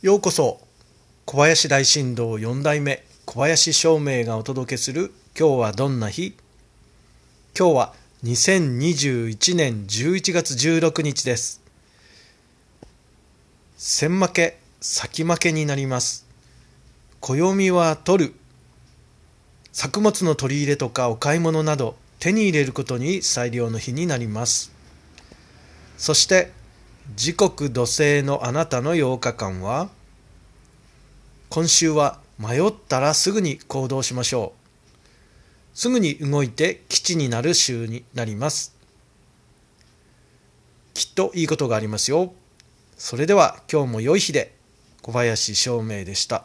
ようこそ小林大震動4代目小林照明がお届けする今日はどんな日？今日は2021年11月16日です。先負け先負けになります。暦は取る。作物の取り入れとかお買い物など手に入れることに最良の日になります。そして時刻土星のあなたの8日間は今週は迷ったらすぐに行動しましょう。すぐに動いて基地になる週になります。きっといいことがありますよ。それでは今日も良い日で小林照明でした。